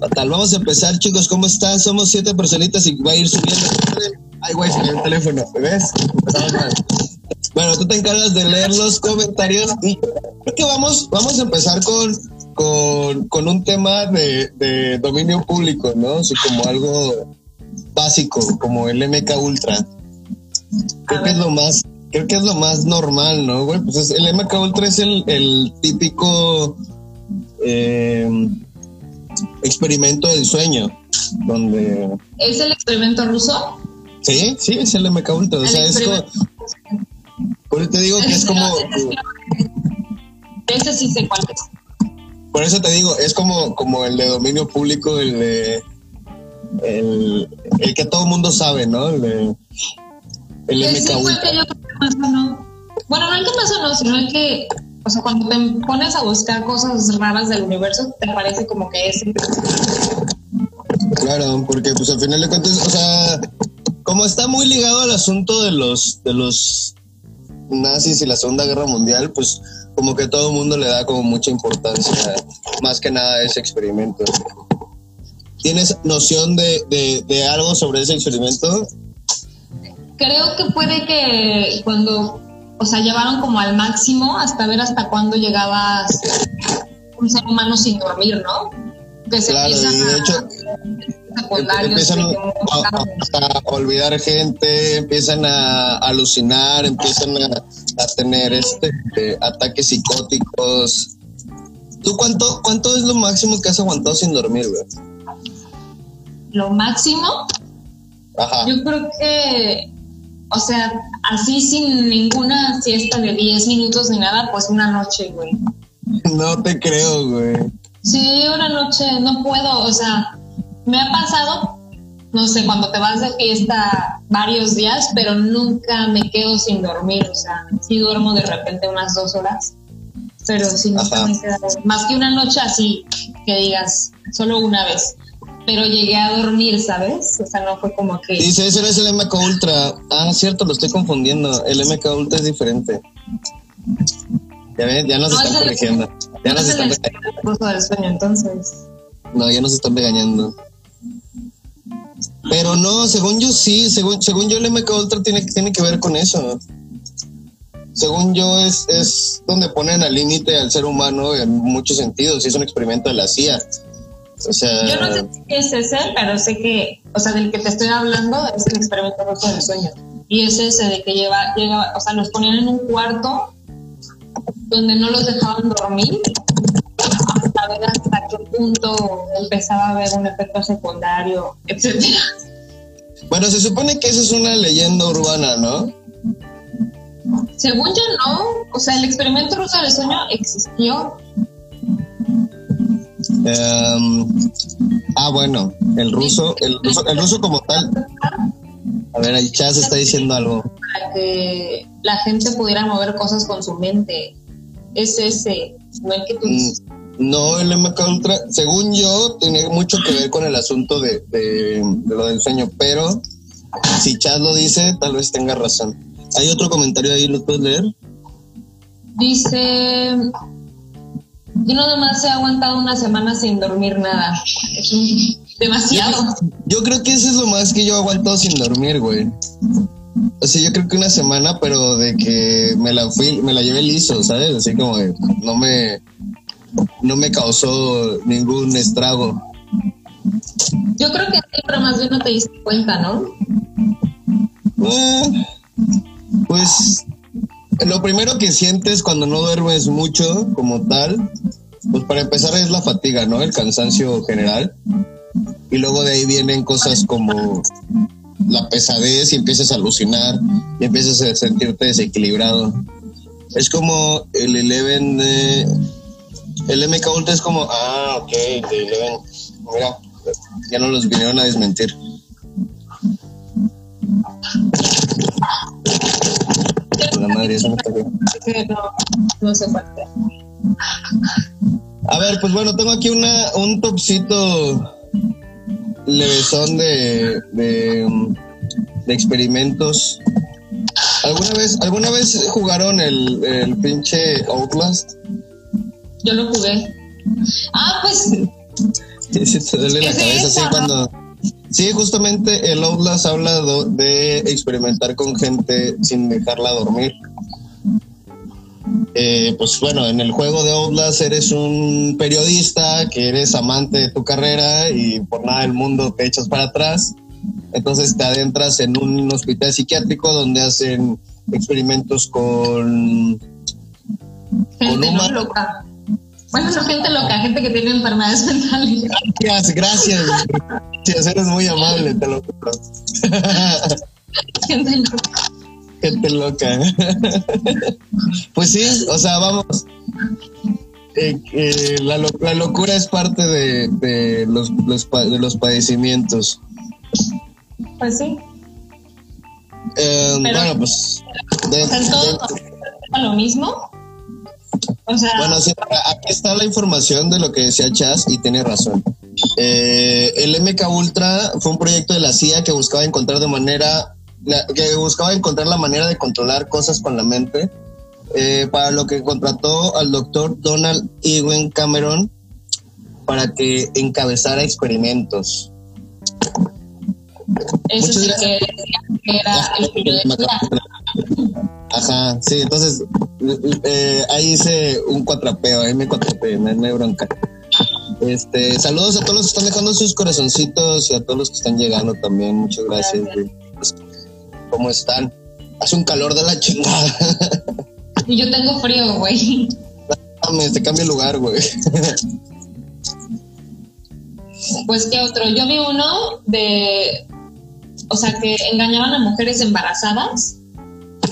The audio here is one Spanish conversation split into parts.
Fatal. Vamos a empezar, chicos. ¿Cómo están? Somos siete personitas y va a ir subiendo. Ay, güey, se el teléfono. ¿Ves? Bueno, tú te encargas de leer los comentarios y creo que vamos, vamos a empezar con, con, con un tema de, de, dominio público, ¿no? Así como algo básico, como el MK Ultra. Creo que es lo más, creo que es lo más normal, ¿no? Güey, pues es, el MK Ultra es el, el típico eh, experimento del sueño, donde... ¿Es el experimento ruso? Sí, sí, es el MK Ultra. O sea, es como... Por eso te digo que es como... Ese sí sé cuál es. Por eso te digo, es como, como el de dominio público, el de... El, el que todo el mundo sabe, ¿no? El de... El MK Ultra. no. Bueno, no el que pasó, no, sino el que o sea, cuando te pones a buscar cosas raras del universo, te parece como que es. Claro, porque pues al final de cuentas, o sea, como está muy ligado al asunto de los, de los nazis y la Segunda Guerra Mundial, pues como que todo el mundo le da como mucha importancia, más que nada a ese experimento. ¿Tienes noción de, de, de algo sobre ese experimento? Creo que puede que cuando o sea, llevaron como al máximo hasta ver hasta cuándo llegabas un ser humano sin dormir, ¿no? Que se claro, y de hecho empiezan a, olvidar gente, empiezan a alucinar, empiezan a, tener este ataques psicóticos. ¿Tú cuánto, cuánto es lo máximo que has aguantado sin dormir, güey? Lo máximo. Ajá. Yo creo que o sea, así sin ninguna siesta de 10 minutos ni nada, pues una noche, güey. No te creo, güey. Sí, una noche, no puedo, o sea, me ha pasado, no sé, cuando te vas de fiesta varios días, pero nunca me quedo sin dormir, o sea, sí duermo de repente unas dos horas, pero sí nunca me quedo, más que una noche así, que digas, solo una vez pero llegué a dormir, ¿sabes? O sea, no fue como que... Dice, ese es el MK Ultra. Ah, cierto, lo estoy confundiendo. El MK Ultra es diferente. Ya ven, ya nos están corrigiendo. Ya nos están regañando. del sueño, entonces. No, ya nos están regañando. Pero no, según yo sí, según, según yo el MK Ultra tiene, tiene que ver con eso. Según yo es, es donde ponen al límite al ser humano en muchos sentidos, y es un experimento de la CIA yo no sé qué es ese, pero sé que, o sea, del que te estoy hablando es el experimento rojo del sueño. Y es ese de que lleva, llega, o sea, los ponían en un cuarto donde no los dejaban dormir a ver hasta qué punto empezaba a haber un efecto secundario, etcétera. Bueno, se supone que eso es una leyenda urbana, ¿no? Según yo no, o sea, el experimento ruso del sueño existió, Em, ah, bueno, el ruso, el ruso, el ruso como tal. A ver, el chat está diciendo algo. Para que la gente pudiera mover cosas con su mente. Es ese, no el que tú mm, No, el MK Ultra, según yo, tiene mucho que ver con el asunto de, de, de lo del sueño, pero si Chad lo dice, tal vez tenga razón. ¿Hay otro comentario ahí? ¿Lo puedes leer? Dice, yo no nomás he aguantado una semana sin dormir nada. Es demasiado. Yo, creo que eso es lo más que yo he aguantado sin dormir, güey. O sea, yo creo que una semana, pero de que me la fui, me la llevé liso, ¿sabes? Así como de, no me, no me causó ningún estrago. Yo creo que sí, pero más bien no te diste cuenta, ¿no? Eh, pues lo primero que sientes cuando no duermes mucho como tal, pues para empezar es la fatiga, ¿no? El cansancio general. Y luego de ahí vienen cosas como la pesadez y empiezas a alucinar y empiezas a sentirte desequilibrado. Es como el Eleven de... El MK Ultra es como, ah, ok, el Eleven. Mira, ya no los vinieron a desmentir. Madre, eso no, no se falta. A ver, pues bueno, tengo aquí una, un topcito levesón de, de, de experimentos. ¿Alguna vez, ¿Alguna vez jugaron el, el pinche Outlast? Yo lo jugué. Ah, pues Sí, te duele la cabeza, sí, cuando... Sí, justamente el Outlast habla de experimentar con gente sin dejarla dormir. Eh, pues bueno, en el juego de Outlast eres un periodista que eres amante de tu carrera y por nada del mundo te echas para atrás. Entonces te adentras en un hospital psiquiátrico donde hacen experimentos con... Gente con loca. Bueno, no gente loca, gente que tiene enfermedades mentales. Gracias, gracias. gracias eres muy amable, te lo juro. Gente loca. Gente loca. Pues sí, o sea, vamos. Eh, eh, la, la, locura es parte de, de los, los, de los padecimientos. Pues sí. Eh, bueno, pues. De, todo lo mismo. O sea. Bueno, sí, aquí está la información de lo que decía Chas y tiene razón. Eh, el MK Ultra fue un proyecto de la CIA que buscaba encontrar de manera que buscaba encontrar la manera de controlar cosas con la mente, eh, para lo que contrató al doctor Donald Ewen Cameron para que encabezara experimentos. Eso sí que, era el Ajá, sí, entonces eh, ahí hice un cuatrapeo, ahí me cuatrapeé, me, me bronca. Este, saludos a todos los que están dejando sus corazoncitos y a todos los que están llegando también, muchas gracias. ¿Cómo están? Hace un calor de la chingada. Y yo tengo frío, güey. Te cambia el lugar, güey. Pues qué otro. Yo vi uno de, o sea, que engañaban a mujeres embarazadas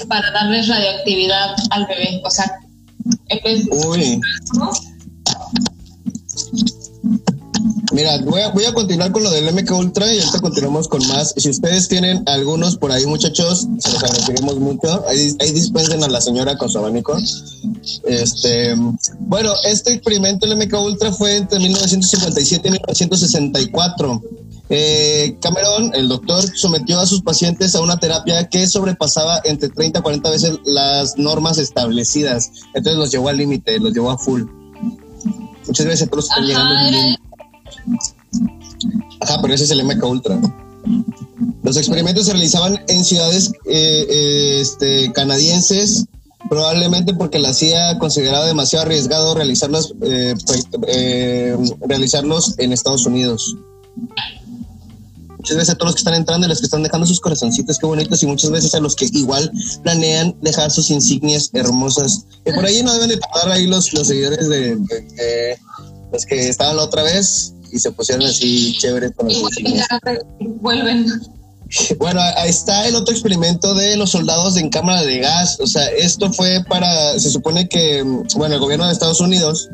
para darles radioactividad al bebé. O sea, Uy. Mira, voy a, voy a continuar con lo del MK Ultra y ahorita continuamos con más. Si ustedes tienen algunos por ahí, muchachos, se los agradecemos mucho. Ahí, ahí dispensen a la señora con su abanico. Este, bueno, este experimento del MK Ultra fue entre 1957 y 1964. Eh, Cameron, el doctor, sometió a sus pacientes a una terapia que sobrepasaba entre 30 a 40 veces las normas establecidas. Entonces los llevó al límite, los llevó a full. Muchas gracias a todos los que están llegando. Ajá, pero ese es el MK Ultra. Los experimentos se realizaban en ciudades eh, eh, este, canadienses, probablemente porque la CIA consideraba demasiado arriesgado realizarlos, eh, realizarlos en Estados Unidos. Muchas veces a todos los que están entrando y los que están dejando sus corazoncitos, qué bonitos, y muchas veces a los que igual planean dejar sus insignias hermosas. Y por ahí no deben de tardar ahí los, los seguidores de, de los que estaban la otra vez, y se pusieron así chévere con los Vuelven. Bueno, ahí está el otro experimento de los soldados en cámara de gas. O sea, esto fue para, se supone que, bueno, el gobierno de Estados Unidos.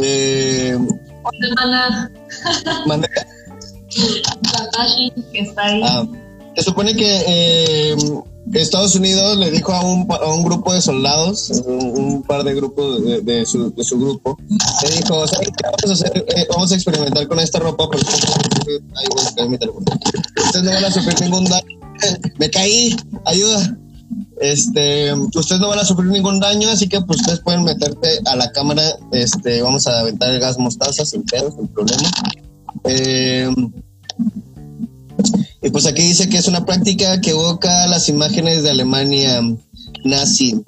Eh, ¿Mande? que está ahí. Ah, se supone que eh, Estados Unidos le dijo a un, grupo de soldados, un, par de grupos de, su, grupo, le dijo, vamos a, hacer? Eh, experimentar con esta ropa porque ustedes no van a sufrir ningún daño. Me caí, ayuda. Este, ustedes no van a sufrir ningún daño, así que pues ustedes pueden meterte a la cámara, este, vamos a aventar el gas mostaza sin pedo, sin problema. Eh, y pues aquí dice que es una práctica que evoca las imágenes de Alemania nazi.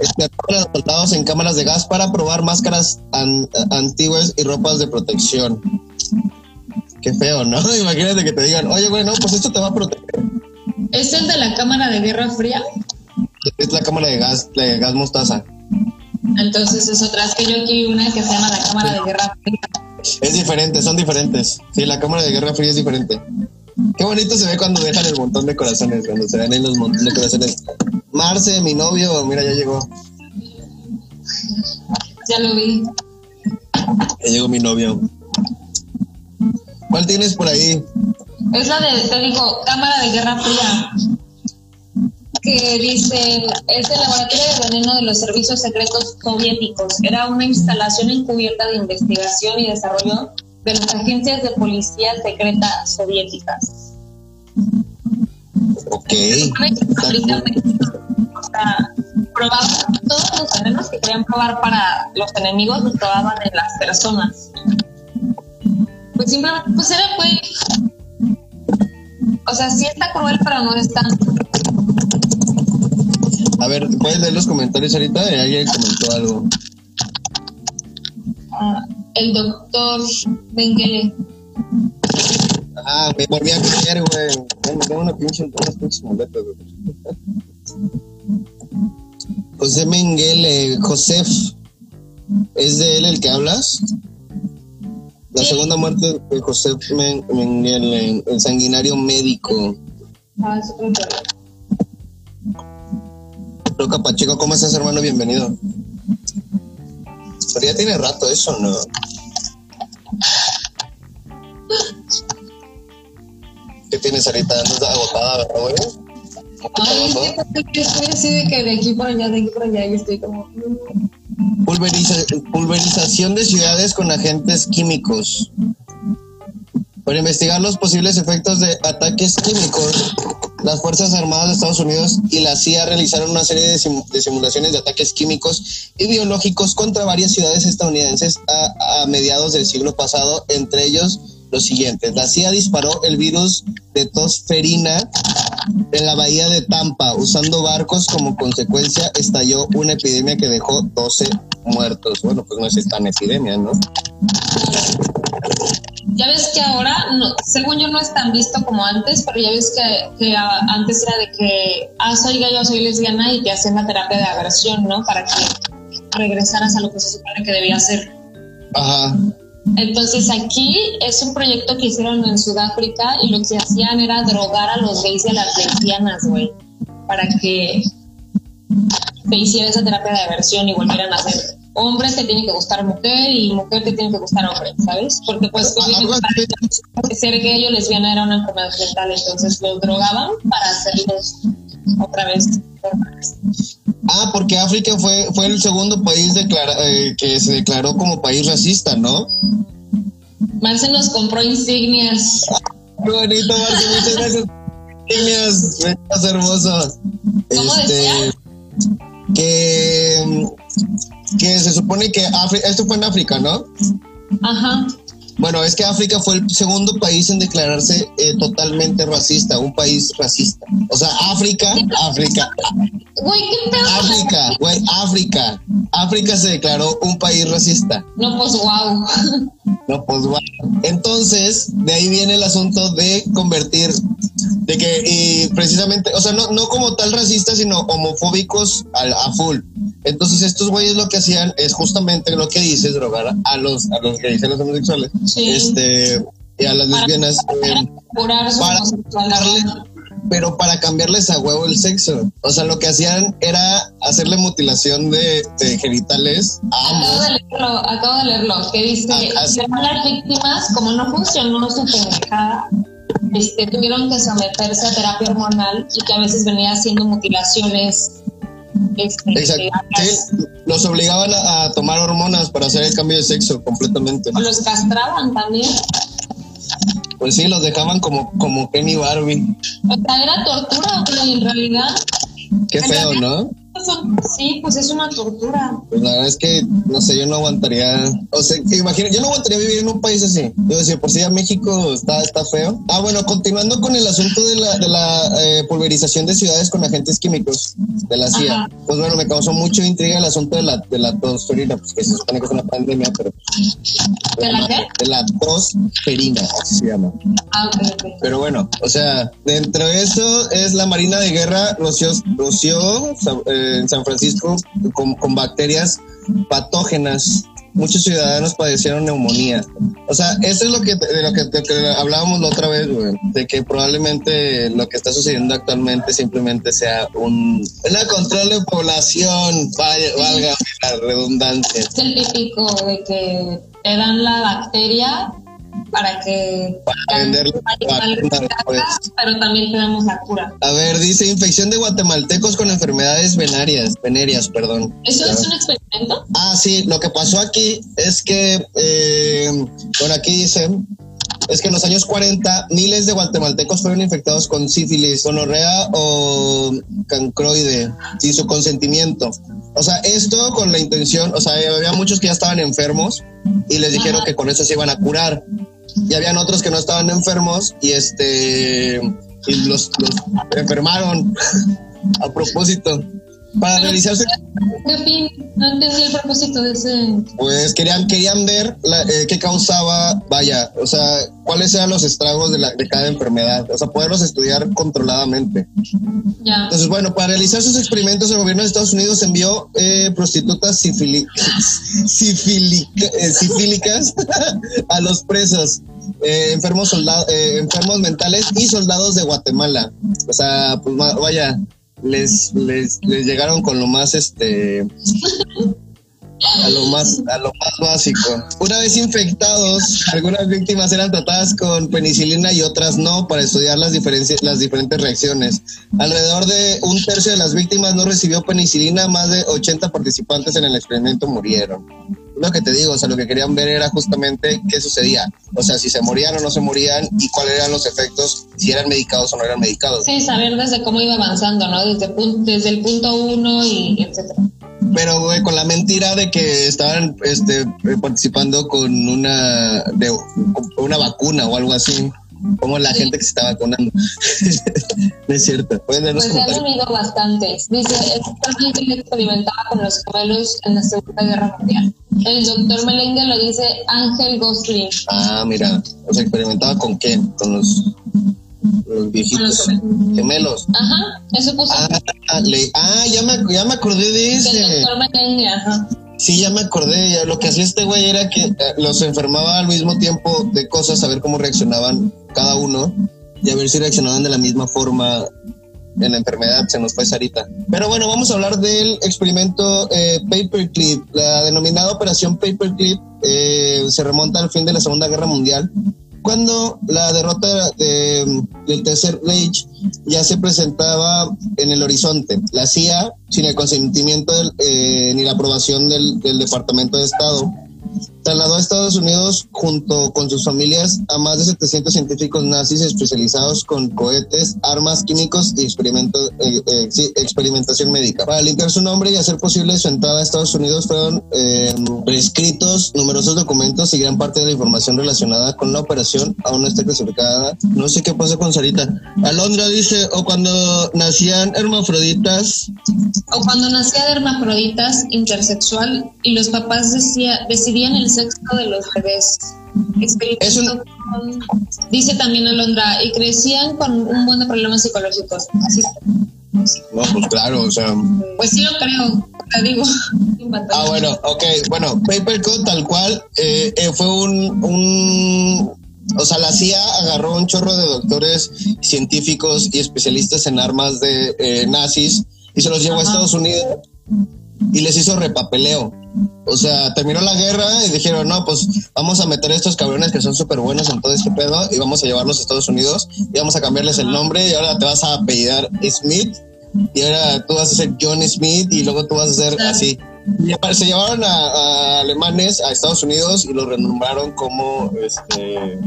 Este, a los soldados en cámaras de gas para probar máscaras antiguas y ropas de protección. Qué feo, ¿no? Imagínate que te digan, oye, bueno, pues esto te va a proteger. ¿Es el de la cámara de guerra fría? Es la cámara de gas, de gas mostaza. Entonces es otra, es que yo aquí una que se llama la cámara de guerra fría. Es diferente, son diferentes. Sí, la cámara de guerra fría es diferente. Qué bonito se ve cuando dejan el montón de corazones, cuando se ven ahí los montones de corazones. Marce, mi novio, mira, ya llegó. Ya lo vi. Ya llegó mi novio. ¿Cuál tienes por ahí? Es la de, te digo, cámara de guerra fría que dice, es el laboratorio de veneno de los servicios secretos soviéticos. Era una instalación encubierta de investigación y desarrollo de las agencias de policía secreta soviéticas. Ok. O sea, probaban todos los venenos que querían probar para los enemigos, los probaban en las personas. Pues simplemente, pues era, güey. O sea, sí está cruel, pero no es tan. A ver, ¿puedes leer los comentarios ahorita? Alguien comentó algo. Ah, el doctor Mengele. Ah, me volví a creer, güey. Me tengo una pinche, unas pinches muletas, güey. José Mengele, Josef. ¿Es de él el que hablas? La segunda muerte de José Men- Mengele, el sanguinario médico. Ah, es Roca Pacheco, ¿cómo estás, hermano? Bienvenido. Pero ya tiene rato eso, ¿no? ¿Qué tienes ahorita? ¿Andas agotada, verdad, güey? ¿Mucho Ay, estoy así de que de aquí para allá, de aquí para allá, y estoy como. Pulveriza- pulverización de ciudades con agentes químicos. Para investigar los posibles efectos de ataques químicos, las Fuerzas Armadas de Estados Unidos y la CIA realizaron una serie de, sim- de simulaciones de ataques químicos y biológicos contra varias ciudades estadounidenses a, a mediados del siglo pasado, entre ellos los siguientes. La CIA disparó el virus de tosferina en la bahía de Tampa, usando barcos como consecuencia, estalló una epidemia que dejó 12 muertos. Bueno, pues no es tan epidemia, ¿no? Ya ves que ahora, no, según yo, no es tan visto como antes, pero ya ves que, que antes era de que, ah, soy gay o soy lesbiana y te hacen la terapia de aversión, ¿no? Para que regresaras a lo que se supone que debía ser. Ajá. Entonces aquí es un proyecto que hicieron en Sudáfrica y lo que hacían era drogar a los gays y a las lesbianas, güey, para que te hiciera esa terapia de aversión y volvieran a ser hombres te tiene que gustar mujer y mujer te tiene que gustar hombre, ¿sabes? Porque pues para ser gay o lesbiana era una enfermedad mental, entonces los drogaban para hacerlos otra vez. Ah, porque África fue, fue el segundo país declara- eh, que se declaró como país racista, ¿no? Marce nos compró insignias. Qué bonito, Marce, muchas gracias. Estás hermoso. ¿Cómo Este, decía? que, que se supone que África, esto fue en África, ¿no? Ajá. Bueno, es que África fue el segundo país en declararse eh, totalmente racista, un país racista. O sea, África, África, Güey, ¿qué pedo? África, güey, África. África se declaró un país racista. No, pues wow. No, pues bueno. Entonces, de ahí viene el asunto de convertir, de que, y precisamente, o sea, no, no como tal racistas, sino homofóbicos al- a, full. Entonces, estos güeyes lo que hacían es justamente lo que dices, drogar a los, a los y a los homosexuales. Sí. Este, y a las Para- lesbianas. eh, para homosexualidad. pero para cambiarles a huevo el sexo. O sea, lo que hacían era hacerle mutilación de, de genitales a Acabo ambos. de leerlo, acabo de leerlo, que dice Ah, ah, las víctimas, como no funcionó su pendejada, este, tuvieron que someterse a terapia hormonal y que a veces venía haciendo mutilaciones. Este, Exacto. Sí, los obligaban a, tomar hormonas para hacer el cambio de sexo completamente. O los castraban también. Pues sí, los dejaban como, como Kenny Barbie. O sea, era tortura, güey, en realidad. Qué feo, ¿no? Sí, pues es una tortura. Pues la verdad es que, no sé, yo no aguantaría. O sea, imagina, yo no aguantaría vivir en un país así. Yo decía, por si ya México está, está feo. Ah, bueno, continuando con el asunto de la, de la eh, pulverización de ciudades con agentes químicos de la CIA. Ajá. Pues bueno, me causó mucho intriga el asunto de la, de la tosferina, pues que se supone que es una pandemia, pero. ¿De la qué? De la tosferina, así se llama. Ah. Pero bueno, o sea, dentro de eso es la Marina de Guerra roció, roció eh, en San Francisco con, con bacterias patógenas. Muchos ciudadanos padecieron neumonía. O sea, eso es lo que de lo que, de que hablábamos la otra vez, güey, de que probablemente lo que está sucediendo actualmente simplemente sea un una control de población, vaya, valga la redundancia. Es el típico de que te dan la bacteria para que Para después. pero también te damos la cura. A ver, dice infección de guatemaltecos con enfermedades venéreas, venéreas, perdón. ¿Eso es un experimento? Ah, sí, lo que pasó aquí es que, eh, bueno, aquí dice, es que en los años 40 miles de guatemaltecos fueron infectados con sífilis, gonorrea o cancroide sin su consentimiento. O sea, esto con la intención, o sea, había muchos que ya estaban enfermos y les dijeron que con eso se iban a curar. y habían otros que no estaban enfermos y este y los, los enfermaron a propósito para realizarse. No entendí el propósito de ese. Pues querían, querían ver la, eh, qué causaba, vaya, o sea, cuáles eran los estragos de, la, de cada enfermedad, o sea, poderlos estudiar controladamente. Ya. Entonces, bueno, para realizar sus experimentos, el gobierno de Estados Unidos envió eh, prostitutas eh, sifílicas a los presos, eh, enfermos, soldados, enfermos mentales y soldados de Guatemala. O sea, pues vaya, les, les, les llegaron con lo más, este, a lo más, a lo más básico. Una vez infectados, algunas víctimas eran tratadas con penicilina y otras no para estudiar las diferencias, las diferentes reacciones. Alrededor de un tercio de las víctimas no recibió penicilina, más de 80 participantes en el experimento murieron. Lo que te digo, o sea, lo que querían ver era justamente qué sucedía. O sea, si se morían o no se morían y cuáles eran los efectos, si eran medicados o no eran medicados. Sí, saber desde cómo iba avanzando, ¿no? Desde, pun- desde el punto uno y etcétera. Pero, güey, con la mentira de que estaban este, eh, participando con una, de, con una vacuna o algo así. Como la Sí. gente que se está vacunando. no es cierto. Pueden Pues se han unido bastantes. Dice, exactamente experimentaba con los gemelos en la Segunda Guerra Mundial. El doctor Melengue lo dice Ángel Gosling. Ah, mira. O sea, experimentaba con qué? Con los, los viejitos gemelos. Ajá, eso puso Ah, le- ah ya, me, ya me acordé de el ese. doctor Melengue, ajá. Sí, ya me acordé. Ya, lo que hacía este güey era que eh, los enfermaba al mismo tiempo de cosas, a ver cómo reaccionaban cada uno y a ver si reaccionaban de la misma forma en la enfermedad. Se nos fue Sarita. Pero bueno, vamos a hablar del experimento eh, Paperclip. La denominada Operación Paperclip eh, se remonta al fin de la Segunda Guerra Mundial. Cuando la derrota de- del Tercer Reich ya se presentaba en el horizonte. La CIA, sin el consentimiento del, eh, ni la aprobación del, del Departamento de Estado, trasladó a Estados Unidos junto con sus familias a más de 700 científicos nazis especializados con cohetes, armas químicos y experimento, eh, eh, experimentación médica. Para limpiar su nombre y hacer posible su entrada a Estados Unidos fueron eh, prescritos numerosos documentos y gran parte de la información relacionada con la operación aún no está clasificada. No sé qué pasó con Sarita. Alondra dice, o cuando nacían hermafroditas, O cuando nacía de hermafroditas intersexual y los papás decía, decidían el sexo de los bebés. Es un- con- dice también Alondra, y crecían con un buen de problemas psicológicos. Así, no, pues claro, o sea... pues sí lo creo, te digo. Ah, bueno, ok. Bueno, Papercut tal cual eh, eh, fue un, un... O sea, la CIA agarró un chorro de doctores científicos y especialistas en armas de eh, nazis y se los llevó a. Estados Unidos y les hizo repapeleo. O sea, terminó la guerra y dijeron, no, pues vamos a meter a estos cabrones que son súper buenos en todo este pedo y vamos a llevarlos a Estados Unidos y vamos a cambiarles el nombre y ahora te vas a apellidar Smith y ahora tú vas a ser John Smith y luego tú vas a ser así. Y Se llevaron a, a alemanes a Estados Unidos y los renombraron como este,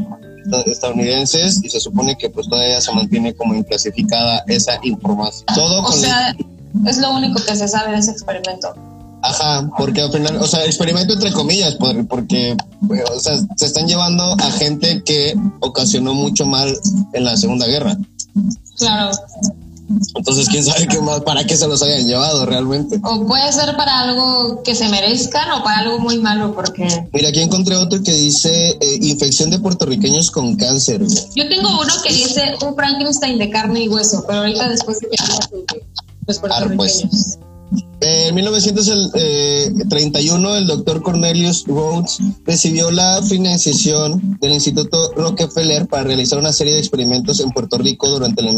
estadounidenses y se supone que pues todavía se mantiene como inclasificada esa información. Todo O con sea, es lo único que se sabe de ese experimento. Ajá, porque al final, o sea, experimento entre comillas, por- porque, pues, o sea, se están llevando a gente que ocasionó mucho mal en la Segunda Guerra. Claro. Entonces, quién sabe qué más, para qué se los hayan llevado realmente. O puede ser para algo que se merezcan o para algo muy malo, porque Mira, aquí encontré otro que dice eh, infección de puertorriqueños con cáncer. yo tengo uno que dice un Frankenstein de carne y hueso, pero ahorita después de que los Arre, pues. En 1931, el doctor Cornelius Rhodes recibió la financiación del Instituto Rockefeller para realizar una serie de experimentos en Puerto Rico durante la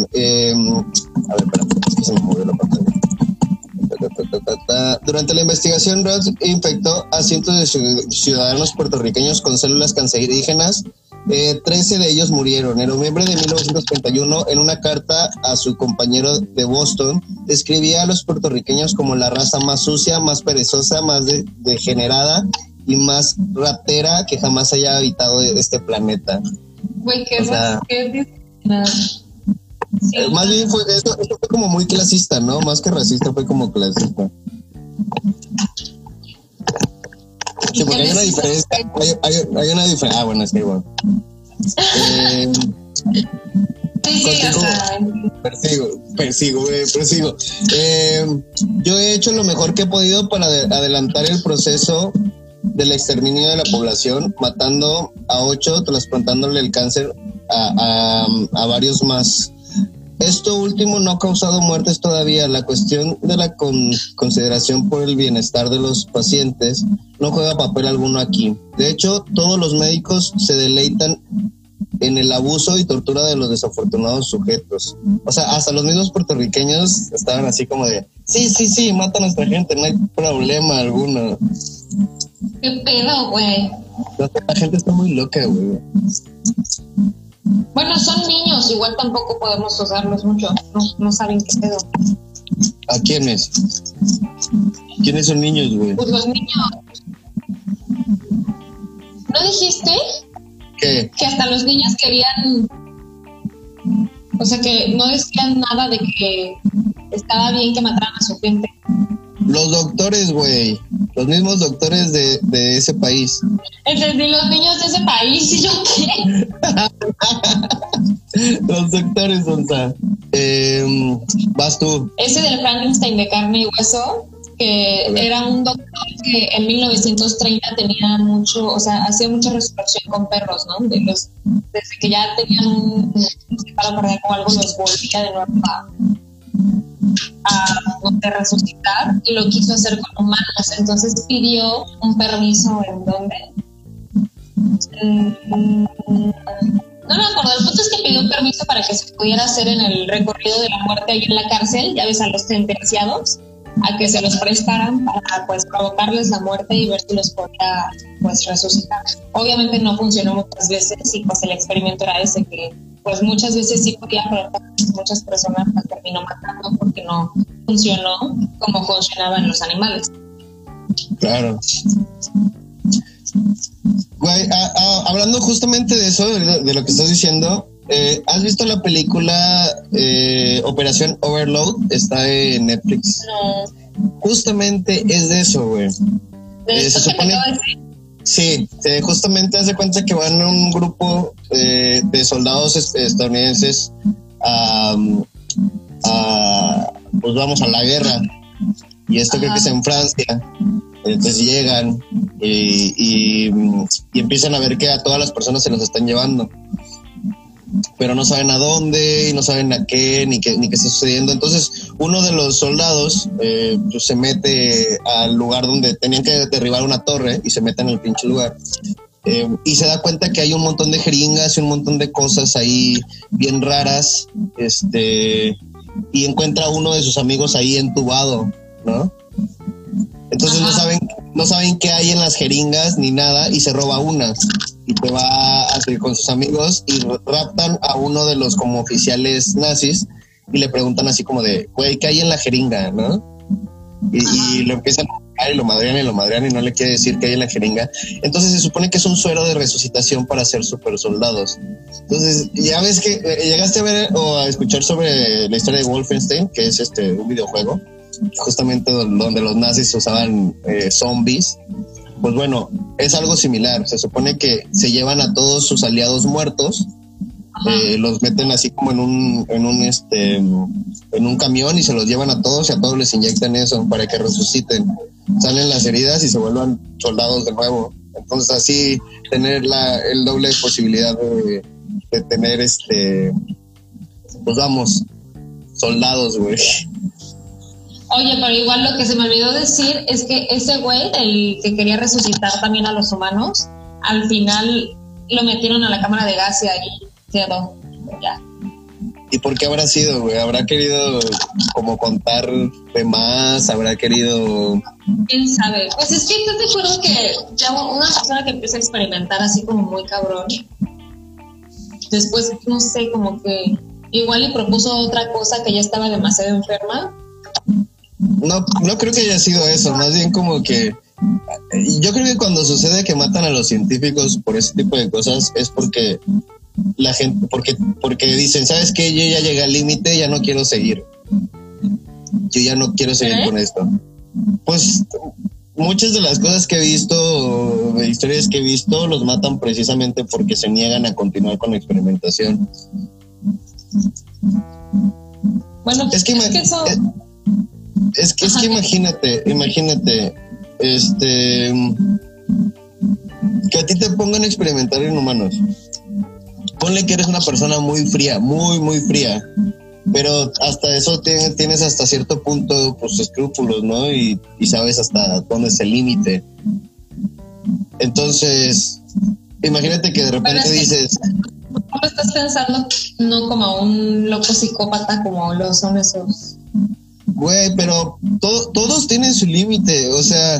pantalla. Ta, ta, ta, ta, ta. Durante la investigación, Rhodes infectó a cientos de ciu- ciudadanos puertorriqueños con células cancerígenas. Eh, 13 de ellos murieron. En noviembre de 1931, en una carta a su compañero de Boston, describía a los puertorriqueños como la raza más sucia, más perezosa, más de- degenerada y más ratera que jamás haya habitado este planeta. Güey, qué O sea- ra- qué discriminada. Sí. Eh, Más bien fue, esto, esto fue como muy clasista, ¿no? Más que racista, fue como clasista. Sí, porque hay una diferencia. Hay, hay- hay una diferencia. Ah, bueno. Eh, Sí, sí, o Contigo- sea, Persigo, persigo, güey, persigo. Eh, yo he hecho lo mejor que he podido para ade- adelantar el proceso del exterminio de la población, matando a ocho, trasplantándole el cáncer a, a- a varios más. Esto último no ha causado muertes todavía. La cuestión de la con- consideración por el bienestar de los pacientes no juega papel alguno aquí. De hecho, todos los médicos se deleitan en el abuso y tortura de los desafortunados sujetos. O sea, hasta los mismos puertorriqueños estaban así como de, sí, sí, sí, mata a nuestra gente, no hay problema alguno. ¿qué pedo, güey? La gente está muy loca, güey. Bueno, son niños, igual tampoco podemos usarlos mucho. No, no saben qué pedo. ¿A quiénes? ¿Quiénes son niños, güey? Pues los niños. ¿No dijiste ¿Qué? que hasta los niños querían. O sea, que no decían nada de que estaba bien que mataran a su gente? Los doctores, güey. Los mismos doctores de, de ese país. Entendí los niños de ese país y yo qué. Los doctores, Onza. Eh, vas tú. Ese del Frankenstein de carne y hueso, que era un doctor que en 1930 tenía mucho, o sea, hacía mucha resurrección con perros, ¿no? De los, desde que ya tenían un un paro cardíaco o algo, los volvía de nuevo a, a sé, resucitar y lo quiso hacer con humanos. Entonces pidió un permiso en donde. Mm, no me acuerdo, el punto es que pidió un permiso para que se pudiera hacer en el recorrido de la muerte ahí en la cárcel, ya ves a los sentenciados, a que se los prestaran para pues provocarles la muerte y ver si los podía pues resucitar. Obviamente no funcionó muchas veces y pues el experimento era ese que pues muchas veces sí podía, pues, muchas personas las terminó matando porque no funcionó como funcionaban los animales. Claro. Güey, ah, hablando justamente de eso, de lo, de lo que estás diciendo, eh, ¿has visto la película eh, Operación Overload? Está en Netflix. No, Justamente es de eso, güey. de Eh, se supone- Sí, se- justamente hace cuenta que van un grupo eh, de soldados est- estadounidenses a, a, pues vamos a la guerra. Y esto creo que es en Francia. Entonces llegan y, y, y empiezan a ver que a todas las personas se los están llevando. Pero no saben a dónde, y no saben a qué, ni qué, ni qué está sucediendo. Entonces, uno de los soldados eh, pues, se mete al lugar donde tenían que derribar una torre y se mete en el pinche lugar. Eh, y se da cuenta que hay un montón de jeringas y un montón de cosas ahí bien raras. Este, y encuentra a uno de sus amigos ahí entubado, ¿no? Entonces no saben, no saben qué hay en las jeringas ni nada y se roba una. Y te va a hacer con sus amigos y raptan a uno de los como oficiales nazis y le preguntan así como de, güey, ¿qué hay en la jeringa? ¿No? Y, y lo empiezan a buscar y lo madrean y lo madrean y no le quiere decir qué hay en la jeringa. Entonces se supone que es un suero de resucitación para ser super soldados. Entonces, ya ves que eh, llegaste a ver o a escuchar sobre la historia de Wolfenstein, que es este un videojuego, justamente don- donde los nazis usaban eh, zombies. Pues bueno, es algo similar. Se supone que se llevan a todos sus aliados muertos, eh, los meten así como en un, en un este en un camión y se los llevan a todos y a todos les inyectan eso para que resuciten. Salen las heridas y se vuelvan soldados de nuevo. Entonces así tener la, el doble de posibilidad de, de tener este pues vamos, soldados, güey. Oye, pero igual lo que se me olvidó decir es que ese güey, el que quería resucitar también a los humanos, al final lo metieron a la cámara de gas y ahí quedó. Ya. ¿Y por qué habrá sido, güey? ¿Habrá querido como contar de más? ¿Habrá querido ¿Quién sabe? Pues es que yo te acuerdo que ya una persona que empieza a experimentar así como muy cabrón, después, no sé, como que igual le propuso otra cosa que ya estaba demasiado enferma. No, no creo que haya sido eso, más bien como que yo creo que cuando sucede que matan a los científicos por ese tipo de cosas es porque la gente, porque, porque dicen, ¿sabes qué? Yo ya llegué al límite, ya no quiero seguir. Yo ya no quiero seguir ¿Eh? con esto. Pues muchas de las cosas que he visto, de historias que he visto, los matan precisamente porque se niegan a continuar con la experimentación. Bueno, Es que, es que ima- eso... es que, es que imagínate, imagínate, este, que a ti te pongan a experimentar en humanos. Ponle que eres una persona muy fría, muy, muy fría. Pero hasta eso te- tienes hasta cierto punto, pues, escrúpulos, ¿no? Y, y sabes hasta dónde es el límite. Entonces, imagínate que de repente dices, ¿Cómo estás pensando? No como un loco psicópata como lo son esos. Güey, pero to- todos tienen su límite, o sea,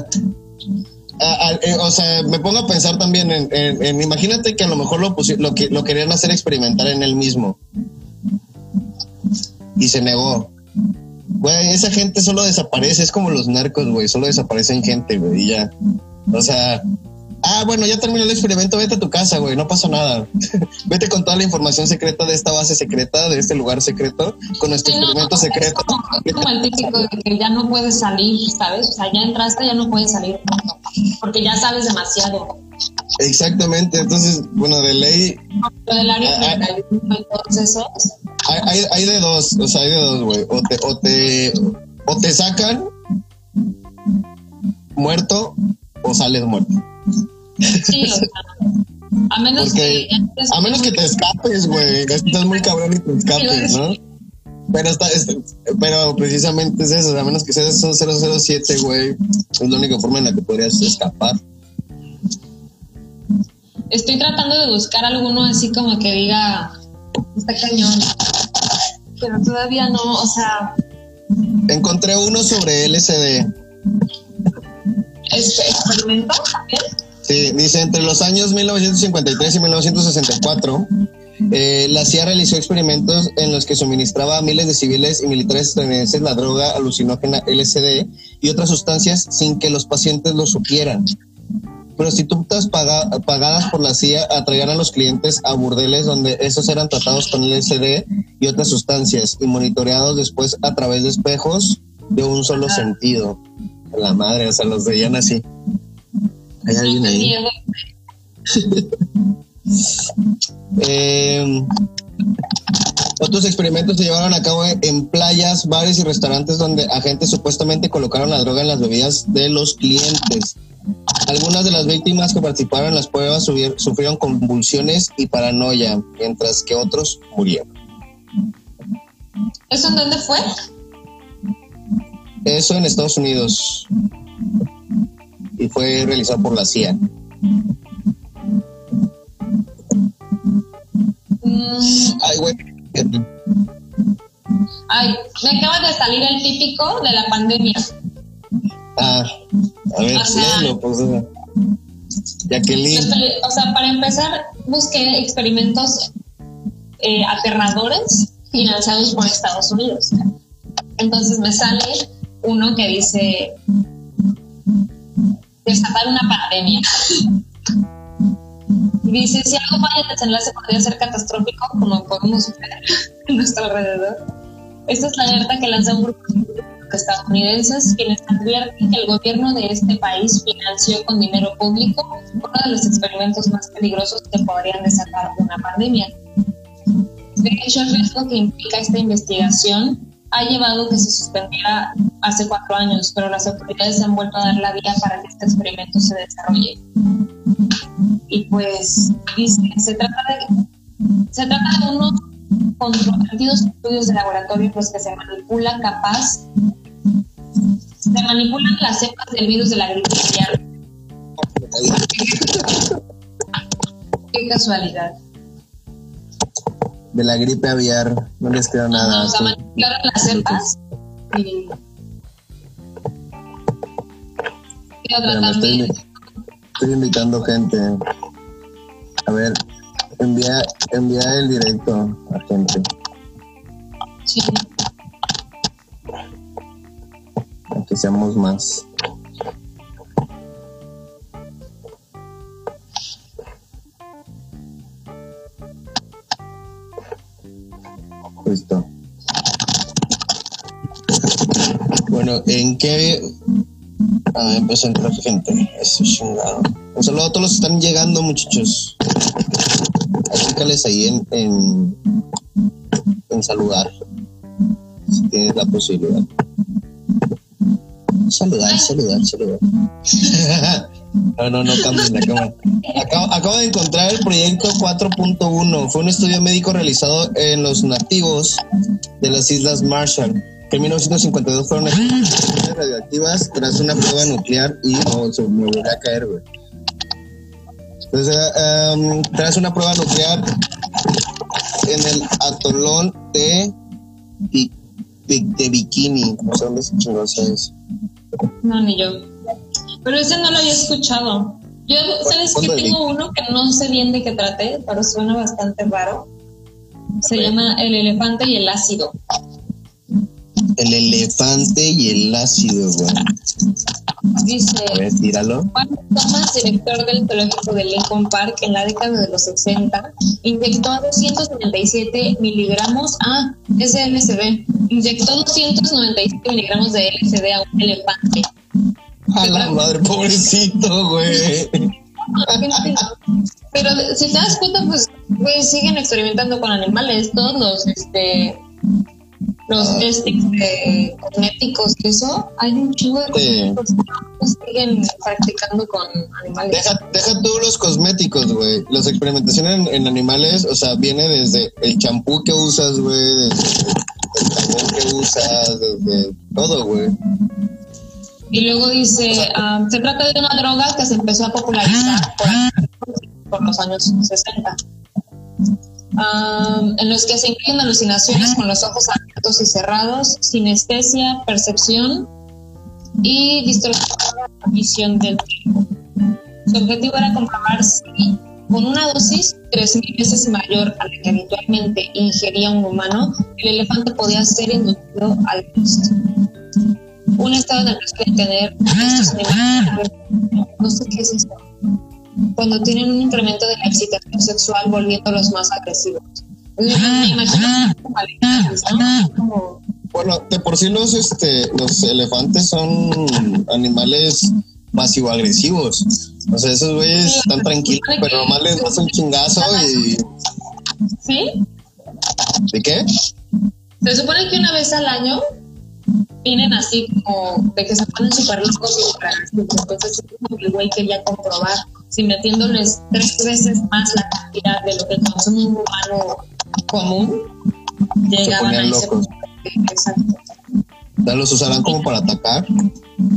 eh, o sea, me pongo a pensar también en, imagínate que a lo mejor lo, lo que lo querían hacer experimentar en él mismo y se negó. Güey, esa gente solo desaparece, es como los narcos, güey, solo desaparecen gente, güey, y ya. O sea, ah, bueno, ya terminó el experimento, vete a tu casa, güey, no pasa nada. vete con toda la información secreta de esta base secreta, de este lugar secreto, con nuestro Sí, no, experimento es secreto. como, es como el típico de que ya no puedes salir, ¿sabes? O sea, ya entraste, ya no puedes salir, porque ya sabes demasiado. Exactamente, entonces, bueno, de ley Lo del área Ah, ah. 31 y todos esos. hay, hay, hay de dos, o sea, hay de dos, güey. O te, o te, o te sacan muerto o sales muerto. Sí, o sea, a menos Porque- que... A menos que te escapes, güey. Estás muy cabrón y te escapes, ¿no? Pero está, es- pero precisamente es eso, a menos que seas un 007, güey, es la única forma en la que podrías escapar. Estoy tratando de buscar alguno así como que diga, está cañón. Pero todavía no, o sea, Encontré uno sobre LSD. Este experimento también. Sí, dice, entre los años 1953 y 1964, eh, la CIA realizó experimentos en los que suministraba a miles de civiles y militares estadounidenses la droga alucinógena LSD y otras sustancias sin que los pacientes lo supieran. Prostitutas paga- pagadas por la CIA atraían a los clientes a burdeles donde esos eran tratados con LSD y otras sustancias y monitoreados después a través de espejos de un solo sentido. La madre, o sea, los veían así. Hay alguien ahí. Eh, otros experimentos se llevaron a cabo en playas, bares y restaurantes donde agentes supuestamente colocaron la droga en las bebidas de los clientes. Algunas de las víctimas que participaron en las pruebas sufrieron convulsiones y paranoia, mientras que otros murieron. ¿Eso en dónde fue? Eso en Estados Unidos. Y fue realizado por la CIA. Mm, Ay, güey. ay, me acaba de salir el típico de la pandemia. Ah, a ver, O sea- léelo, pues. Jacqueline. O sea, para empezar, busqué experimentos eh, aterradores financiados por Estados Unidos. Entonces me sale uno que dice desatar una pandemia. Y dice, si algo falla, el desenlace podría ser catastrófico, como podemos ver en nuestro alrededor. Esta es la alerta que lanza un grupo de estadounidenses quienes advierten que el gobierno de este país financió con dinero público uno de los experimentos más peligrosos que podrían desatar una pandemia. De hecho, el riesgo que implica esta investigación ha llevado que se suspendiera hace cuatro años, pero las autoridades han vuelto a dar la vía para que este experimento se desarrolle. Y pues, dice, se trata de, se trata de unos controvertidos estudios de laboratorio en los que se manipula capaz, se manipulan las cepas del virus de la gripe aviar. Qué casualidad. De la gripe aviar, no les queda nada. Ajá, o sea, manipularon las cepas y... ¿Qué otra Espérame, estoy, invitando gente. A ver, envía, envía el directo a gente. Sí. que seamos más. Listo. Bueno, ¿en qué? Ah, empezó a entrar gente. Eso chingado. Un saludo a todos los que están llegando, muchachos. Acércales ahí en, en, en saludar. Si tienes la posibilidad. Saludar, saludar, saludar. no, no, no cambien la cámara. Acabo, acabo de encontrar el proyecto 4.1. Fue un estudio médico realizado en los nativos de las Islas Marshall. Que en 1952 fueron explosiones radioactivas tras una prueba nuclear y no, se me volvió a caer, güey. Entonces, em, tras una prueba nuclear en el atolón de, Bi- de Bikini. No sé dónde se chingó es. No, ni yo. Pero ese no lo había escuchado. Yo, ¿sabes que ¿Cuándo de Tengo uno que no sé bien de qué trate, pero suena bastante raro. Se llama El elefante y el ácido. El elefante y el ácido, güey. Dice, A ver, tíralo. Juan Thomas, director del zoológico de Lincoln Park en la década de los 60, inyectó 297 miligramos, ah, es de LSD, inyectó 297 miligramos de LSD a un elefante. A la madre, pobrecito, güey. Pero si te das cuenta, pues, güey, siguen experimentando con animales, todos los, este, los Ah. testings de cosméticos y eso, hay un chingo de Sí. cosméticos que siguen practicando con animales. Deja, deja tú los cosméticos, güey. Las experimentaciones en, en animales, o sea, viene desde el champú que usas, güey, desde el jabón que usas, desde todo, güey. Y luego dice, ah, se trata de una droga que se empezó a popularizar por, los años 60, ah, en los que se incluyen alucinaciones con los ojos abiertos y cerrados, sinestesia, percepción y distorsión de la visión del tiempo. Su objetivo era comprobar si con una dosis 3.000 veces mayor a la que habitualmente ingería un humano, el elefante podía ser inducido al gusto un estado en el que tener estos animales. No sé qué es eso. Cuando tienen un incremento de la excitación sexual, volviéndolos más agresivos. Me imagino ¿no? Como- Bueno, de por sí los, este, los elefantes son animales pasivo-agresivos. O sea, esos güeyes Sí, están tranquilos, pero nomás les das un chingazo y... ¿Sí? ¿De qué? Se supone que una vez al año vienen así como de que se ponen súper locos y agresivos. Entonces, el güey quería comprobar si metiéndoles tres veces más la cantidad de lo que consume un humano común, llegaban a ese punto. Exacto. ¿Los usarán como para atacar?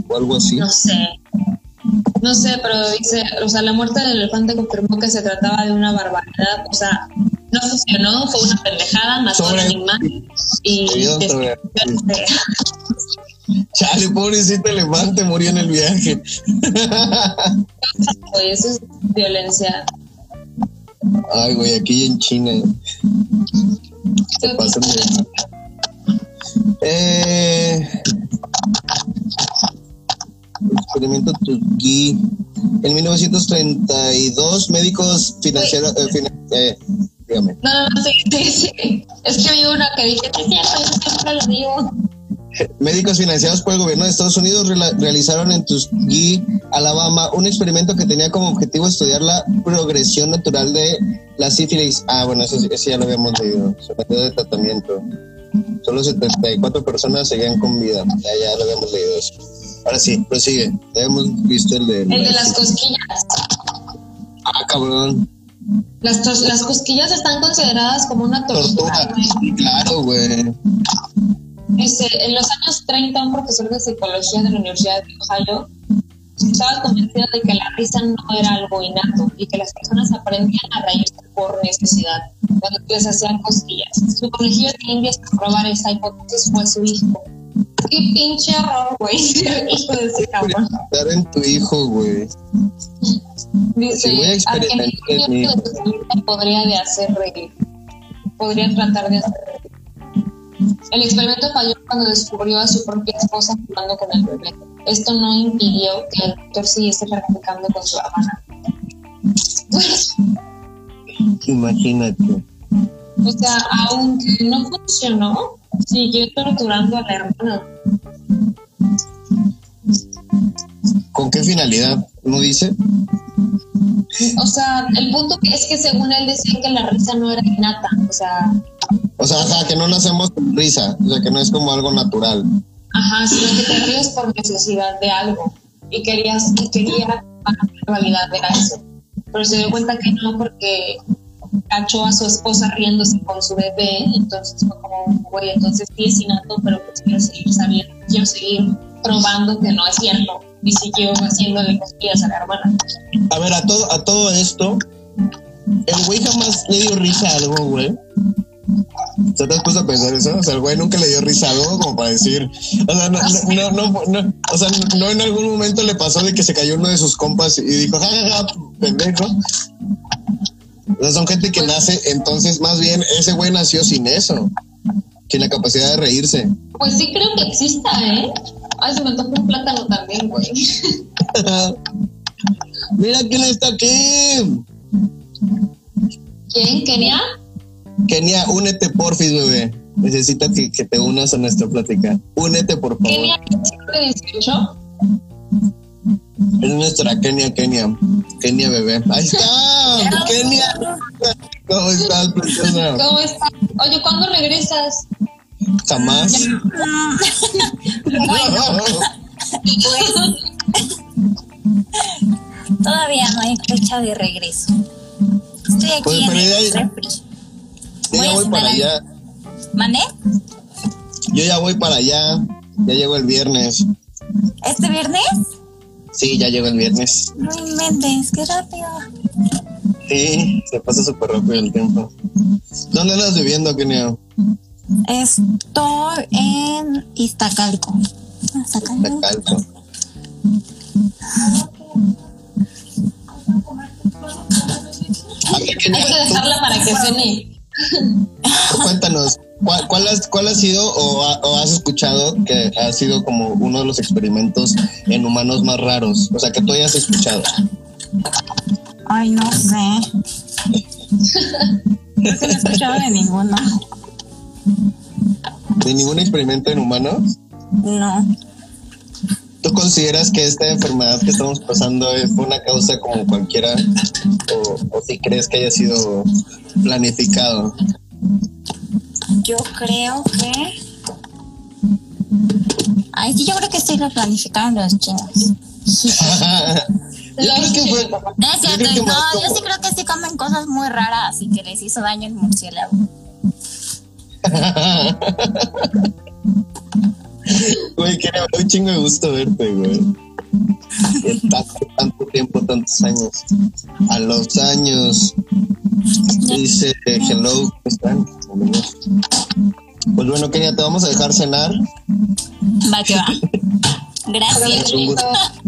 O algo así. No sé. No sé, pero dice, o sea, la muerte del elefante confirmó que se trataba de una barbaridad. O sea, no funcionó, fue una pendejada, mató al Sobre- animal y sobre- Chale, pobrecito elefante, murió en el viaje. pues eso es violencia. Ay, güey, aquí en China. Se pasan de... Eh, experimento turquí. En 1932, médicos financieros. eh, eh, dígame. No, no, sí, sí, sí. Es que vi una que dije, es cierto, yo siempre lo digo. Médicos financiados por el gobierno de Estados Unidos realizaron en Tuskegee, Alabama, un experimento que tenía como objetivo estudiar la progresión natural de la sífilis. Ah, bueno, eso, eso ya lo habíamos leído. Sometido de tratamiento. Solo 74 personas seguían con vida. Ya, ya lo habíamos leído eso. Ahora sí, prosigue. Ya hemos visto el de... El de las cosquillas. Ah, cabrón. Las, las cosquillas están consideradas como una tortura. Tortura. Claro, güey. En los años 30, un profesor de psicología de la Universidad de Ohio estaba convencido de que la risa no era algo innato y que las personas aprendían a reírse por necesidad cuando les hacían cosquillas. Su conejillo de indias para probar esa hipótesis fue su hijo. Qué pinche horror, güey, hijo de ese cabrón. Estar en tu hijo, güey. Dice, Sí, voy a "A experimentar mi mi hijo". hijo de su familia podría de hacer. Podría tratar de hacer reír. El experimento falló cuando descubrió a su propia esposa jugando con el bebé. Esto no impidió que el doctor siguiese practicando con su hermana. Imagínate. O sea, aunque no funcionó, siguió torturando a la hermana. ¿Con qué finalidad? ¿No dice? O sea, el punto es que según él decía que la risa no era innata, o sea... O sea, ajá, que no nacemos con risa, o sea, que no es como algo natural. Ajá, sino que te ríes por necesidad de algo y querías y quería validar de eso. Pero se dio cuenta que no porque cachó a su esposa riéndose con su bebé, entonces fue como, güey, entonces sí es innato, pero pues quiero seguir sabiendo, quiero seguir probando que no es cierto y siguió haciéndole cosquillas a la hermana. A ver, a todo, a todo esto, el güey jamás le dio risa a algo, güey. ¿Se te has puesto a pensar eso? O sea, el güey nunca le dio risa a algo como para decir, o sea, no, no, no, no, o sea, no en algún momento le pasó de que se cayó uno de sus compas y dijo, ja, ja, ja, pendejo. O sea, son gente que nace, entonces más bien ese güey nació sin eso, sin la capacidad de reírse. Pues sí creo que exista, ¿eh? Ay, se me tocó un plátano también, güey. Mira quién está aquí. ¿Quién? ¿Kenia? Kenia, únete porfis, bebé. Necesito que, que, te unas a nuestra plática. Únete, por favor. ¿Kenia 18? Es nuestra Kenia, Kenia. Kenia, bebé. Ahí está. Kenia. ¿Cómo estás, preciosa? ¿Cómo estás? Oye, ¿cuándo regresas? Jamás. bueno, pues todavía no hay fecha de regreso. Estoy aquí Pues, en el ya- refri. Yo Voy ya voy para allá. ¿Mané? Yo ya voy para allá. Ya llego el viernes. ¿Este viernes? Sí, ya llego el viernes. No inventes, qué rápido. Sí, se pasa súper rápido el tiempo. ¿Dónde andas viviendo, Kenia? Estoy en Iztacalco. Iztacalco. Hay que dejarla para que cene. cuéntanos, ¿cuál, cuál, has, cuál ha sido o, ha- o has escuchado que ha sido como uno de los experimentos en humanos más raros? O sea, que tú hayas escuchado. Ay, no sé. No he escuchado de ninguno. ¿De ningún experimento en humanos? No. ¿Tú consideras que esta enfermedad que estamos pasando es por una causa como cualquiera? ¿O, o si crees que haya sido planificado? Yo creo que. Ay, sí, yo creo que sí lo planificaron los chinos. Yo creo que fue. No Yo cierto, creo que no, más yo como- sí creo que sí comen cosas muy raras y que les hizo daño el murciélago. Güey, que me da un chingo de gusto verte, güey. Tanto, tanto tiempo, tantos años. A los años. Dice, hello, ¿cómo están? Pues bueno, Kenia, te vamos a dejar cenar. Va que va. Gracias.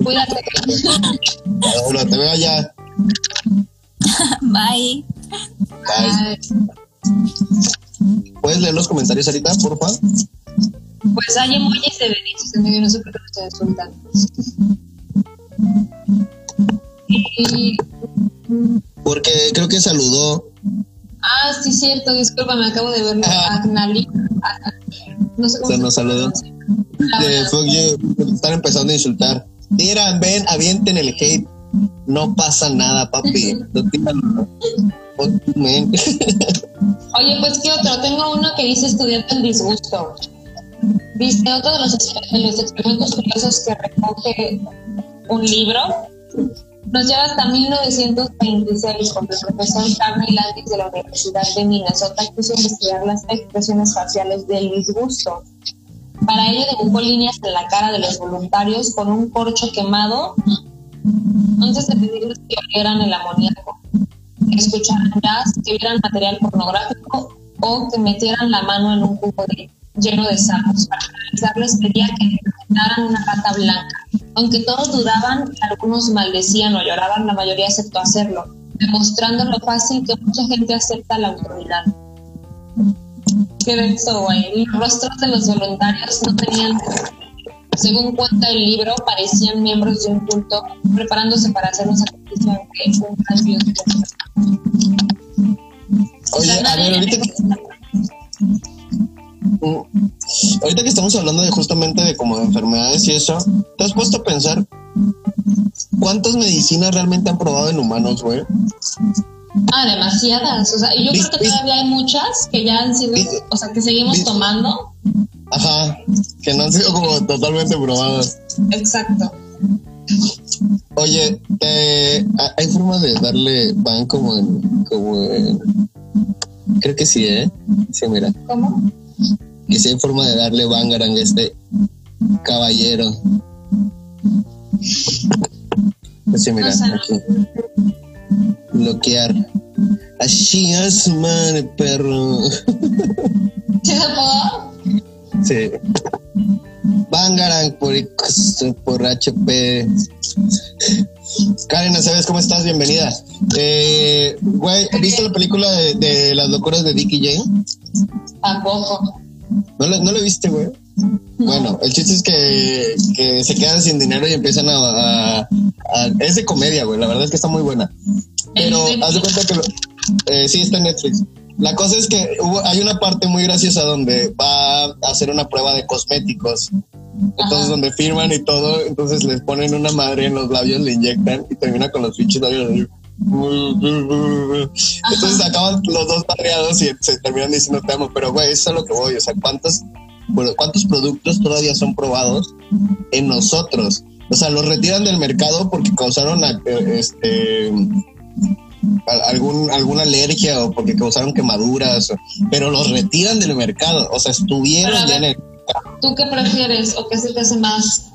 Cuídate. Ahora te veo allá. Bye. Bye. Ay, ¿Puedes leer los comentarios ahorita, por favor? Pues hay emojis de Benito, se me dio, no sé por qué me estoy insultando. Y, Porque creo que saludó. ah, sí, cierto, disculpa, me acabo de. Ajá. Agnali. No sé cómo Se nos saludó. De fuck you, están empezando a insultar. Tiran, ven, avienten el hate. No pasa nada, papi. Oye, pues qué otro, tengo uno que dice estudiante en disgusto. Dice otro de los, experimentos curiosos que recoge un libro. Nos lleva hasta 1926 cuando el profesor Carney Landis de la Universidad de Minnesota quiso investigar las expresiones faciales del disgusto. Para ello dibujó líneas en la cara de los voluntarios con un corcho quemado antes de pedirles que olieran el amoníaco que escucharan jazz, que vieran material pornográfico o que metieran la mano en un cubo de- lleno de sapos. Para finalizarles pedía que interpretaran una rata blanca. Aunque todos dudaban, algunos maldecían o lloraban, la mayoría aceptó hacerlo, demostrando lo fácil que mucha gente acepta la autoridad. ¿Qué denso, güey? Los rostros de los voluntarios no tenían según cuenta el libro, parecían miembros de un culto preparándose para hacer un sacrificio ante un gran dios. O Oye, sea, a ver, ahorita que, Mm, ahorita que estamos hablando de justamente de como de enfermedades y eso, ¿te has puesto a pensar ¿cuántas medicinas realmente han probado en humanos, güey? Ah, demasiadas. O sea, y yo creo que todavía hay muchas que ya han sido, o sea, que seguimos tomando. Ajá, que no han sido como totalmente probadas. Exacto. Oye, hay forma de darle van como en, como en, creo que sí, ¿eh? Sí, mira. ¿Cómo? Que sí hay forma de darle bangarang a este caballero. Sí, mira, aquí. Bloquear. Así es, man, perro. ¿Sí se puedo? Sí. Bangarang por, por HP. Karen, ¿sabes cómo estás? Bienvenida. Eh, güey, ¿viste la película de, las locuras de Dicky Jane? Tampoco. ¿No le, no le viste, güey? Bueno, el chiste es que, se quedan sin dinero y empiezan a, Es de comedia, güey. La verdad es que está muy buena. Pero haz de cuenta que... eh, sí, está en Netflix. La cosa es que hay una parte muy graciosa donde va a hacer una prueba de cosméticos. Entonces, donde firman y todo, entonces les ponen una madre en los labios, le inyectan y termina con los pinches labios. Entonces acaban los dos madreados y se terminan diciendo te amo. Pero, güey, eso es a lo que voy. O sea, ¿cuántos, ¿cuántos productos todavía son probados en nosotros? O sea, los retiran del mercado porque causaron este algún, alguna alergia o porque causaron quemaduras, pero los retiran del mercado, o sea, estuvieron ya en el ¿Tú qué prefieres o qué se te hace más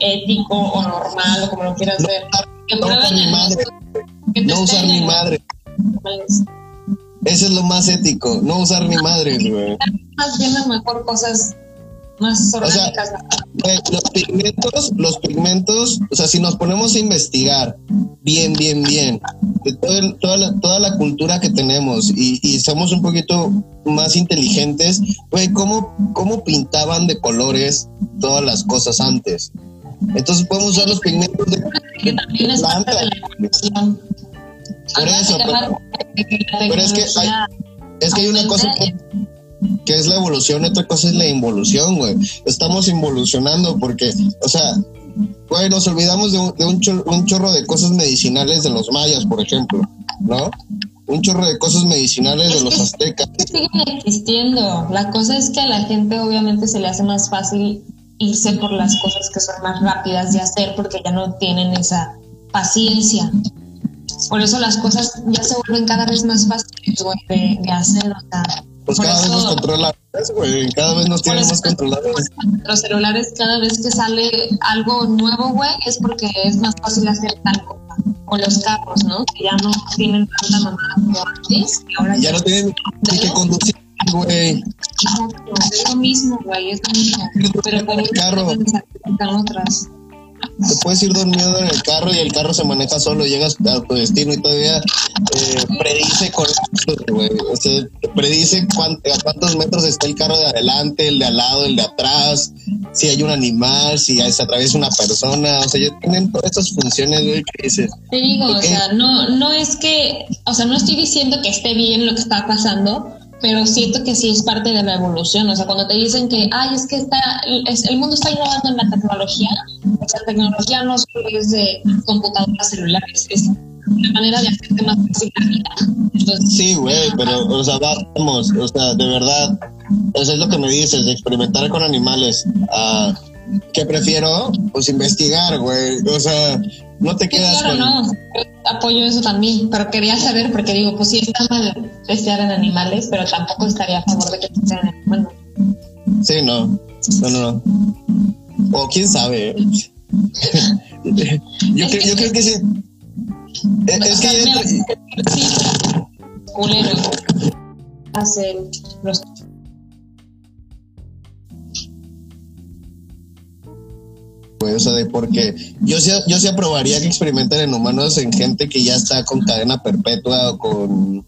ético o normal o como lo quieras ver? no usar mi madre. No usar mi madre. Eso es lo más ético, no usar mi madre. Más bien mejor cosas más orgánicas. los pigmentos, los pigmentos, o sea, si nos ponemos a investigar bien, bien, bien, de toda, la, toda la cultura que tenemos y, y somos un poquito más inteligentes, güey, ¿cómo, ¿cómo pintaban de colores todas las cosas antes? Entonces podemos usar los pigmentos de, planta. Por eso, pero, pero es que hay, es que hay una cosa que que es la evolución, otra cosa es la involución, güey. Estamos involucionando porque, o sea, güey, nos olvidamos de, un, chorro, de cosas medicinales de los mayas, por ejemplo, ¿no? Un chorro de cosas medicinales de los aztecas. Siguen existiendo. La cosa es que a la gente obviamente se le hace más fácil irse por las cosas que son más rápidas de hacer porque ya no tienen esa paciencia. Por eso las cosas ya se vuelven cada vez más fáciles de, de hacer. O sea, pues cada vez nos controlan, güey. Cada vez nos tienen más controlados. Los celulares, cada vez que sale algo nuevo, güey, es porque es más fácil hacer tal cosa. O los carros, ¿no? Que ya no tienen tanta mamada como antes. ahora ya, no tienen ni que conducir, güey. es lo mismo, güey, es lo mismo. Pero por el carro. otras te puedes ir dormido en el carro y el carro se maneja solo, llegas a tu destino y todavía eh, predice con güey. O sea, predice a cuántos metros está el carro de adelante, el de al lado, el de atrás, si hay un animal, si se atraviesa una persona, o sea, ya tienen todas esas funciones, güey, que dices. Te digo, o sea, no, no es que, o sea, no estoy diciendo que esté bien lo que está pasando, pero siento que sí es parte de la evolución. O sea, cuando te dicen que, ay, es que está, el mundo está innovando en la tecnología, o sea, la tecnología no solo es de computadoras celulares, es una manera de hacerte más fácil la vida. sí, güey, pero, o sea, vamos, o sea, de verdad, eso es lo que me dices, de experimentar con animales. Uh, ¿Qué prefiero? Pues investigar, güey. O sea, no te quedas claro, no. apoyo eso también, pero quería saber, porque digo, pues sí está mal testear en animales, pero tampoco estaría a favor de que testeen en humanos. Sí, no. No, no, no. O quién sabe. yo, creo, yo creo que sí. Es, que. Sí, culero. Hacen los o sea, de porque yo sí, yo sí aprobaría que experimenten en humanos en gente que ya está con cadena perpetua o con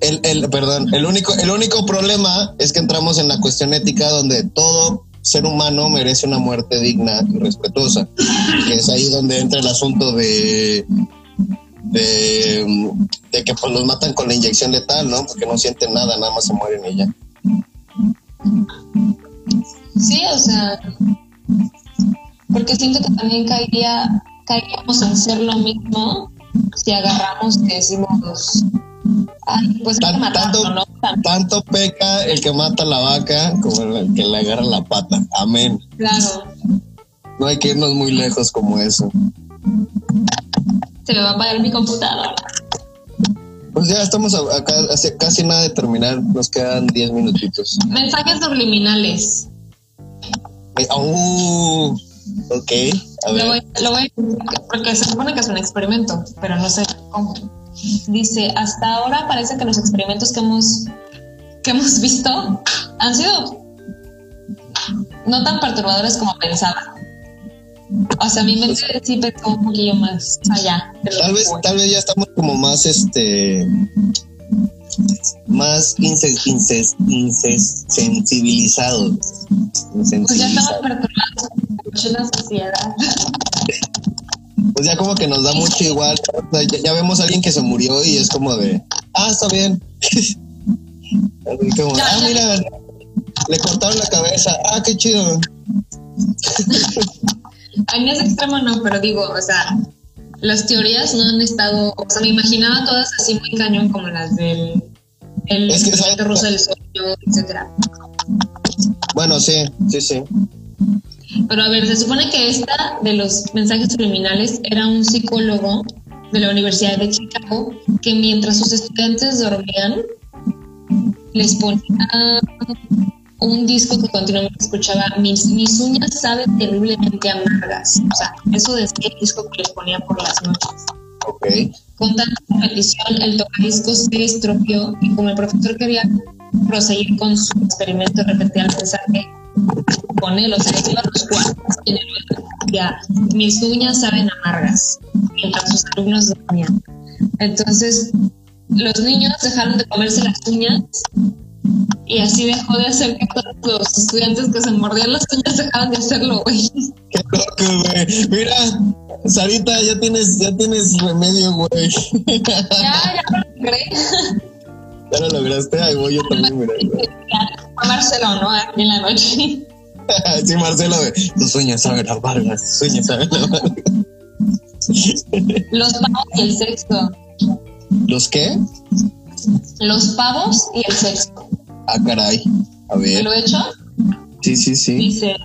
el, el, perdón, el único, el único problema es que entramos en la cuestión ética donde todo ser humano merece una muerte digna y respetuosa, que es ahí donde entra el asunto de de, de que pues los matan con la inyección letal, ¿no? Porque no sienten nada, nada más se mueren y ya. Sí, o sea, porque siento que también caería, caeríamos en ser lo mismo si agarramos decimos, ay, pues que Tan- matarlo, tanto- ¿no? Tan- Tanto peca el que mata la vaca como el que le agarra la pata. Amén. Claro, No hay que irnos muy lejos como eso. se me va a apagar mi computadora. Pues ya estamos acá hace casi nada de terminar. Nos quedan 10 minutitos. Mensajes subliminales. Eh, uh, ok, a Lo voy, lo voy, porque se supone que es un experimento, pero no sé cómo. Dice, hasta ahora parece que los experimentos que hemos, que hemos visto han sido no tan perturbadores como pensaba. O sea, mi mente sí pensó un poquillo más allá. Tal vez, tal vez ya estamos como más, este, más inse- inse- insensibilizados. Pues ya estamos perturbados la sociedad. Pues ya como que nos da mucho igual. O sea, ya, ya vemos a alguien que se murió y es como de, ah, está bien. Como, ah, mira, le cortaron la cabeza. Ah, qué chido. En ese extremo no, pero digo, o sea, las teorías no han estado, o sea, me imaginaba todas así muy cañón como las del el Es que, ruso del sueño, etcétera. Bueno, sí, sí, sí. Pero a ver, se supone que esta de los mensajes subliminales era un psicólogo de la Universidad de Chicago que mientras sus estudiantes dormían les ponía un disco que continuamente escuchaba mis, mis uñas saben terriblemente amargas. O sea, eso decía el disco que les ponía por las noches. Ok. Con tanta repetición, el tocadiscos se estropeó y como el profesor quería proseguir con su experimento, repetía el mensaje con él, o sea, iba a los cuartos y en el oído decía, mis uñas saben amargas, mientras sus alumnos dormían. Entonces, los niños dejaron de comerse las uñas y así dejó de hacer que todos los estudiantes que se mordían las uñas dejaban de hacerlo, güey. Qué loco, güey. Mira, Sarita, ya tienes, ya tienes remedio, güey. Ya, ya lo logré. Ya lo lograste. Ahí voy yo también, mira. Marcelo, ¿no? Aquí en la noche. Sí, Marcelo. Tus sueños saben amargas. Tus sueños saben amargas. Los pavos y el sexo. ¿Los qué? Los pavos y el sexo. Ah, caray. A ¿Me ver. lo he hecho? Sí, sí, sí. Dice,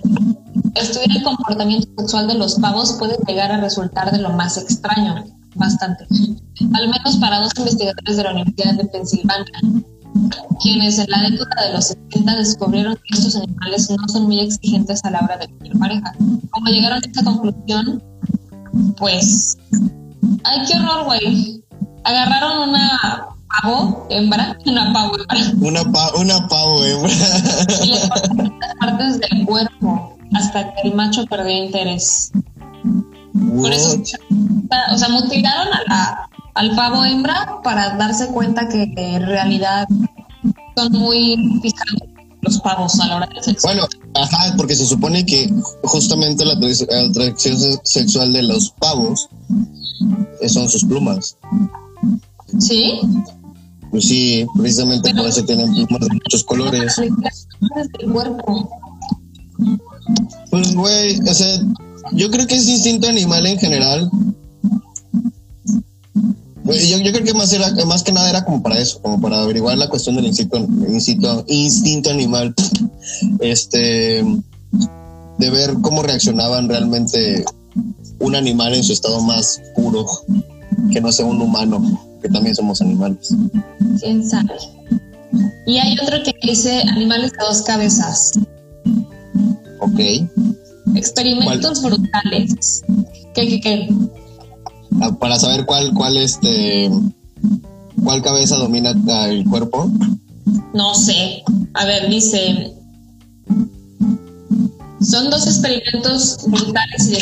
estudiar el comportamiento sexual de los pavos puede llegar a resultar de lo más extraño, bastante. Al menos para dos investigadores de la Universidad de Pensilvania, quienes en la década de los 70 descubrieron que estos animales no son muy exigentes a la hora de elegir pareja. Como llegaron a esta conclusión, pues, ay, qué horror, güey. Agarraron una pavo hembra, una pavo hembra, Una, pa una pavo, eh. y le cortaron las partes del cuerpo hasta que el macho perdió interés. Por eso, o sea, mutilaron a la- al pavo hembra para darse cuenta que en realidad son muy fijados los pavos a la hora del sexo. Bueno, ajá, porque se supone que justamente la atrac- la atracción se- sexual de los pavos eh, son sus plumas. ¿Sí? Pues sí, precisamente Pero- por eso tienen plumas de muchos colores. Del cuerpo. Pues, güey, o sea, yo creo que es instinto animal en general. Yo, yo creo que más, era, más que nada era como para eso, como para averiguar la cuestión del instinto, instinto, instinto animal. Este, de ver cómo reaccionaban realmente un animal en su estado más puro, que no sea un humano, que también somos animales. ¿Quién sabe? Y hay otro que dice animales de dos cabezas. Ok. Experimentos brutales. ¿Qué, qué, qué? Ah, Para saber cuál, cuál, este, cuál cabeza domina el cuerpo. No sé. A ver, dice. Son dos experimentos brutales y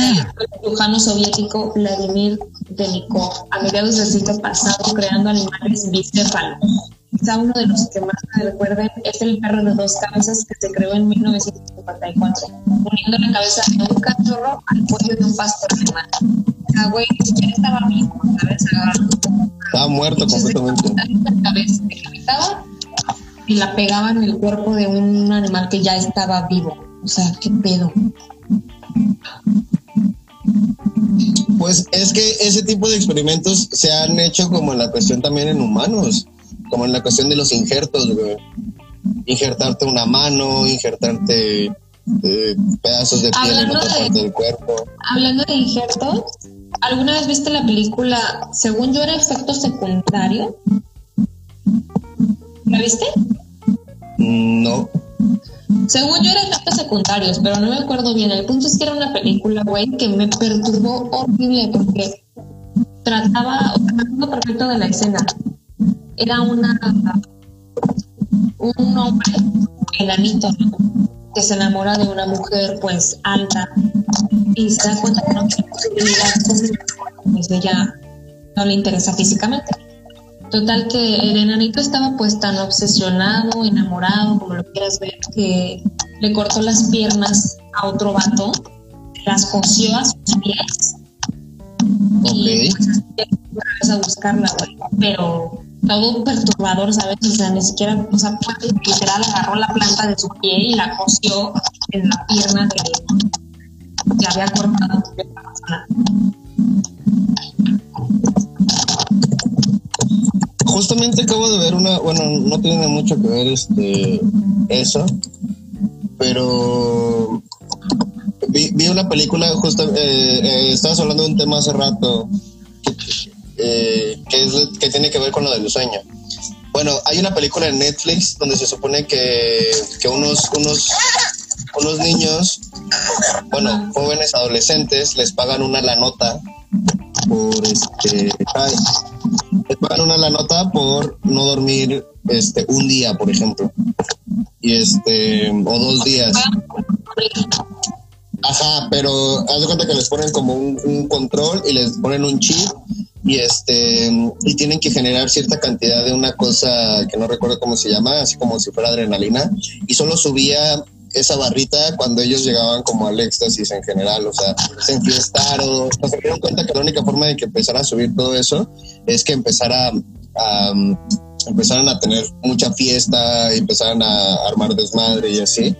del cirujano soviético Vladimir Denikov a mediados del siglo pasado creando animales bicéfalos. Quizá uno de los que más me recuerden es el perro de dos cabezas que se creó en 1954, uniendo la cabeza de un cachorro al cuello de un pastor alemán. Ah, güey, él estaba vivo, ¿sabes? Estaba muerto completamente. la cabeza y la pegaba en el cuerpo de un animal que ya estaba vivo. O sea, qué pedo. Pues es que ese tipo de experimentos se han hecho como en la cuestión también en humanos, como en la cuestión de los injertos, güey. Injertarte una mano, injertarte eh, pedazos de piel en otra de- parte del cuerpo. Hablando de injertos, ¿alguna vez viste la película, según yo era efecto secundario? ¿La viste? Mm, No. Según yo era efectos secundarios, pero no me acuerdo bien. El punto es que era una película, güey, que me perturbó horrible porque trataba, o sea, perfecto de la escena. Era una un hombre enanito que se enamora de una mujer pues alta y se da cuenta que no tiene posibilidad pues ella no le interesa físicamente. Total que el enanito estaba pues tan obsesionado, enamorado, como lo quieras ver, que le cortó las piernas a otro vato, las cosió a sus pies y Ok. pues fue a buscarla, güey. Pero todo perturbador, ¿sabes? O sea, ni siquiera, o sea, fue literal agarró la planta de su pie y la cosió en la pierna de que había cortado la persona. Justamente acabo de ver una, bueno, no tiene mucho que ver este eso, pero vi, vi una película justo, eh, eh, estabas hablando de un tema hace rato eh, que, es, que tiene que ver con lo del sueño. Bueno, hay una película en Netflix donde se supone que, que unos, unos, unos niños, bueno, jóvenes adolescentes, les pagan una la nota por este ay, les una la nota por no dormir este un día, por ejemplo. Y este, o dos días. Ajá, pero haz de cuenta que les ponen como un, un control y les ponen un chip y este y tienen que generar cierta cantidad de una cosa que no recuerdo cómo se llama, así como si fuera adrenalina y solo subía esa barrita cuando ellos llegaban como al éxtasis en general, o sea, se enfiestaron, o se dieron cuenta que la única forma de que empezara a subir todo eso es que empezara a, um, empezaran a tener mucha fiesta, empezaran a armar desmadre y así.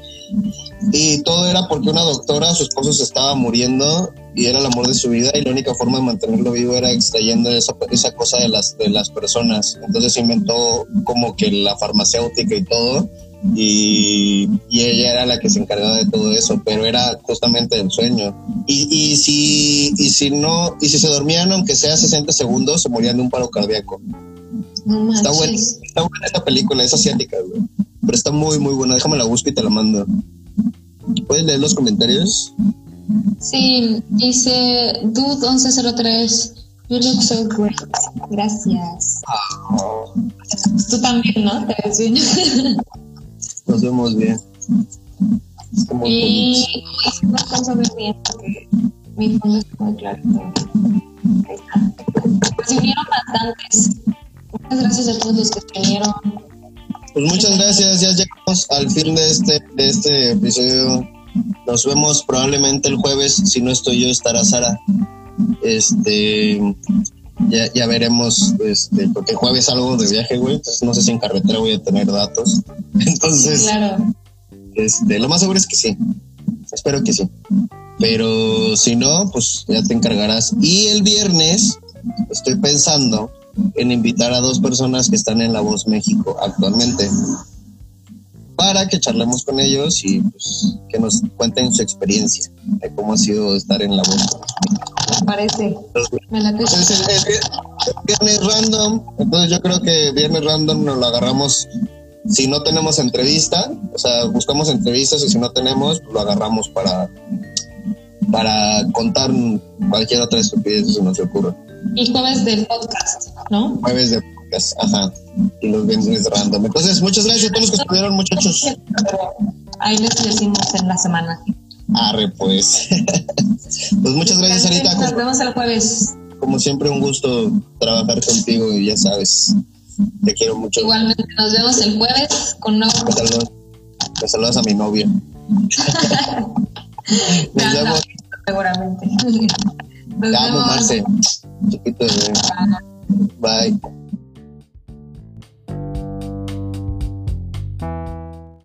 Y todo era porque una doctora, su esposo se estaba muriendo y era el amor de su vida y la única forma de mantenerlo vivo era extrayendo esa, esa cosa de las, de las personas. Entonces inventó como que la farmacéutica y todo y, y ella era la que se encargaba de todo eso, pero era justamente el sueño. Y, y, si, y si no, y si se dormían aunque sea 60 segundos, se morían de un paro cardíaco. No Está buena, está buena esta película, es asiática, güey. Pero está muy, muy buena. Déjame la busco y te la mando. ¿Puedes leer los comentarios? Sí, dice Dude1103. You look so great. Gracias. Tú también, ¿no? Te ves bien. Nos vemos bien. Y no alcanzo a ver bien porque mi fondo está muy claro. Ahí está. Pues se unieron bastantes. Muchas gracias a todos los que se unieron. Pues muchas gracias. Ya llegamos al fin de este, de este episodio. Nos vemos probablemente el jueves. Si no estoy yo, estará Sara. Este. Ya, ya veremos, este, porque jueves salgo de viaje, güey, entonces no sé si en carretera voy a tener datos. Entonces, Claro. Este, lo más seguro es que sí. Espero que sí. Pero si no, pues ya te encargarás. Y el viernes estoy pensando en invitar a dos personas que están en La Voz México actualmente para que charlemos con ellos y pues que nos cuenten su experiencia de cómo ha sido estar en La Voz. Parece. Me la Entonces, el, el vier- el viernes random, entonces yo creo que viernes random nos lo agarramos si no tenemos entrevista, o sea, buscamos entrevistas y si no tenemos, pues lo agarramos para para contar cualquier otra estupidez que se nos ocurra. Y jueves del podcast, ¿no? Jueves de podcast, ajá, y los viernes random. Entonces, muchas gracias a todos los que estuvieron, muchachos. Ahí les decimos en la semana. Arre, pues. pues muchas gracias, Sarita. Nos vemos el jueves. como siempre, un gusto trabajar contigo y ya sabes, te quiero mucho. Igualmente nos vemos el jueves con nuevo Me saludas, me saludas a mi novia. Nos vemos. seguramente. Nos vemos. Marce. Chiquito de bebé. Bye.